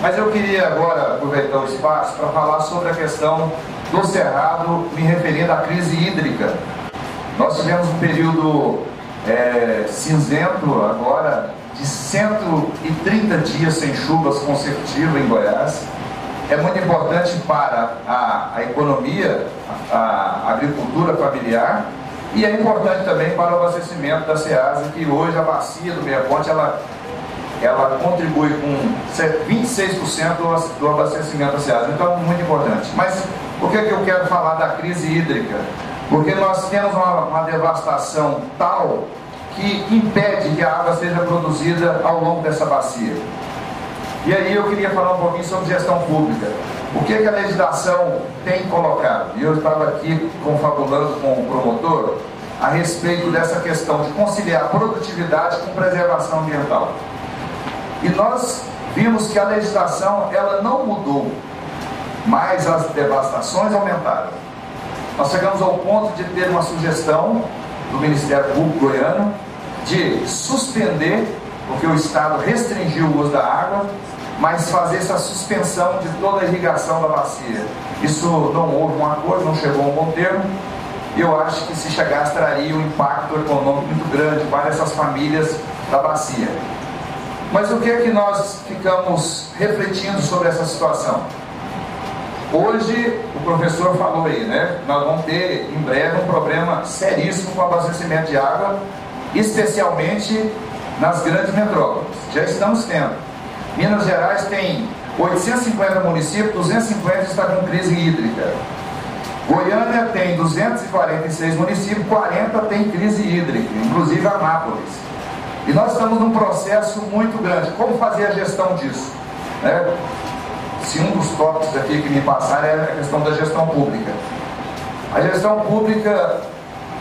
Mas eu queria agora aproveitar o espaço para falar sobre a questão do Cerrado, me referindo à crise hídrica. Nós tivemos um período é, cinzento agora de 130 dias sem chuvas consecutivas em Goiás. É muito importante para a, a economia, a, a, agricultura familiar e é importante também para o abastecimento da SEASA, que hoje a bacia do Meia Ponte ela, ela contribui com 26% do abastecimento SEASA. Então, muito importante. Mas por que, que eu quero falar da crise hídrica? Porque nós temos uma, uma devastação tal que impede que a água seja produzida ao longo dessa bacia. E aí eu queria falar um pouquinho sobre gestão pública. O que, que a legislação tem colocado? E eu estava aqui confabulando com o promotor a respeito dessa questão de conciliar produtividade com preservação ambiental. E nós vimos que a legislação ela não mudou, mas as devastações aumentaram. Nós chegamos ao ponto de ter uma sugestão do Ministério Público Goiano de suspender, porque o Estado restringiu o uso da água, mas fazer essa suspensão de toda a irrigação da bacia. Isso não houve um acordo, não chegou a um bom termo. Eu acho que se chegasse traria um impacto econômico muito grande para essas famílias da bacia. Mas o que é que nós ficamos refletindo sobre essa situação? Hoje, o professor falou aí, né? Nós vamos ter em breve um problema seríssimo com o abastecimento de água especialmente nas grandes metrópoles. Já estamos tendo. Minas Gerais tem 850 municípios, 250 está com crise hídrica. Goiânia tem 246 municípios, 40 tem crise hídrica, inclusive Anápolis. E nós estamos num processo muito grande. Como fazer a gestão disso? Né? Se um dos tópicos aqui que me passaram é a questão da gestão pública. A gestão pública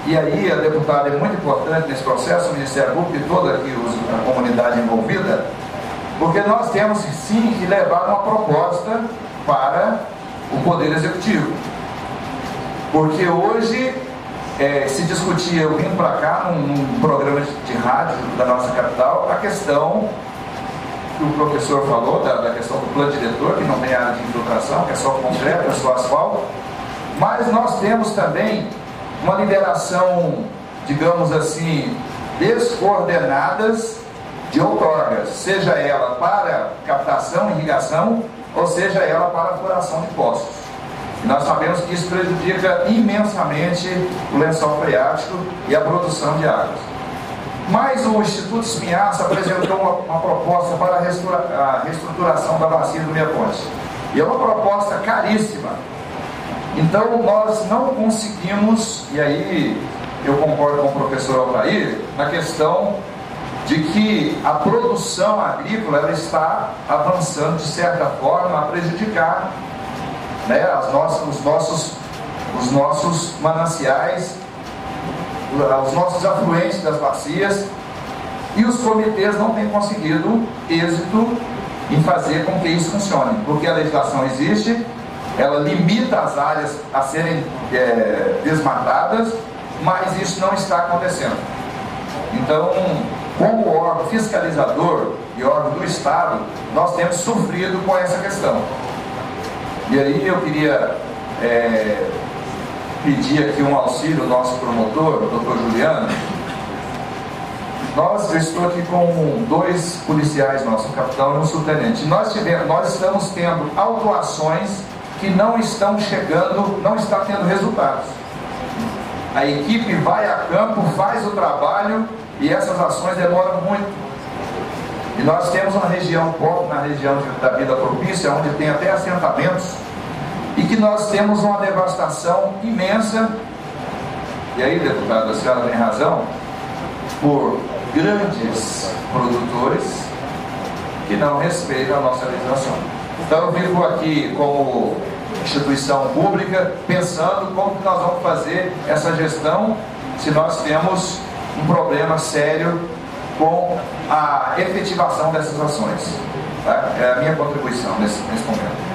e aí a deputada é muito importante nesse processo, o Ministério Público e toda aqui a comunidade envolvida, porque nós temos sim que levar uma proposta para o Poder Executivo. Porque hoje é, se discutia, eu vim para cá num, num, programa de rádio da nossa capital, a questão que o professor falou, da, da questão do plano diretor, que não tem área de infiltração, que é só concreto, é só asfalto, mas nós temos também uma liberação, digamos assim, descoordenadas de outorgas, seja ela para captação, irrigação, ou seja ela para furação de poços. E nós sabemos que isso prejudica imensamente o lençol freático e a produção de águas. Mas o Instituto Espinhaça apresentou uma, uma proposta para a reestruturação da bacia do Meia Ponte. E é uma proposta caríssima, então nós não conseguimos, e aí eu concordo com o professor Altair, na questão de que a produção agrícola ela está avançando de certa forma a prejudicar né, as nossas, os, nossos, os nossos mananciais, os nossos afluentes das bacias, e os comitês não têm conseguido êxito em fazer com que isso funcione, porque a legislação existe, ela limita as áreas a serem é, desmatadas, mas isso não está acontecendo. Então, como órgão fiscalizador e órgão do Estado, nós temos sofrido com essa questão. E aí eu queria é, pedir aqui um auxílio ao nosso promotor, o doutor Juliano. Nós, eu estou aqui com dois policiais, nosso capitão e um subtenente. Nós, tivemos, nós estamos tendo autuações que não estão chegando, não está tendo resultados. A equipe vai a campo, faz o trabalho e essas ações demoram muito. E nós temos uma região na região da vida propícia, onde tem até assentamentos, e que nós temos uma devastação imensa. E aí, deputado, a senhora tem razão, por grandes produtores que não respeitam a nossa legislação. Então eu vivo aqui como instituição pública pensando como que nós vamos fazer essa gestão se nós temos um problema sério com a efetivação dessas ações. Tá? É a minha contribuição nesse, nesse momento.